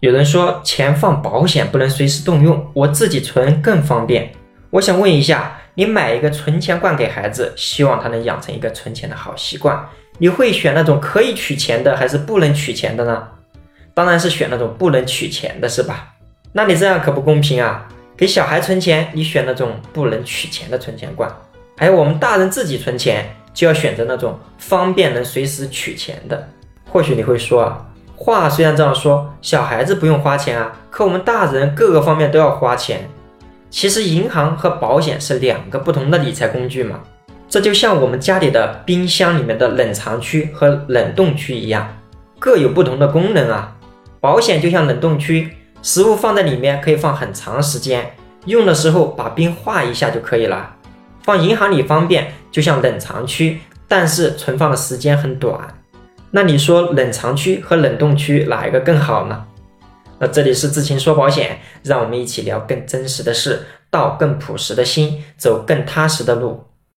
有人说钱放保险不能随时动用，我自己存更方便。我想问一下，你买一个存钱罐给孩子，希望他能养成一个存钱的好习惯，你会选那种可以取钱的，还是不能取钱的呢？当然是选那种不能取钱的，是吧？那你这样可不公平啊！给小孩存钱，你选那种不能取钱的存钱罐，还有我们大人自己存钱，就要选择那种方便能随时取钱的。或许你会说啊。话虽然这样说，小孩子不用花钱啊，可我们大人各个方面都要花钱。其实银行和保险是两个不同的理财工具嘛。这就像我们家里的冰箱里面的冷藏区和冷冻区一样，各有不同的功能啊。保险就像冷冻区，食物放在里面可以放很长时间，用的时候把冰化一下就可以了。放银行里方便，就像冷藏区，但是存放的时间很短。那你说冷藏区和冷冻区哪一个更好呢？那这里是知情说保险，让我们一起聊更真实的事，道更朴实的心，走更踏实的路。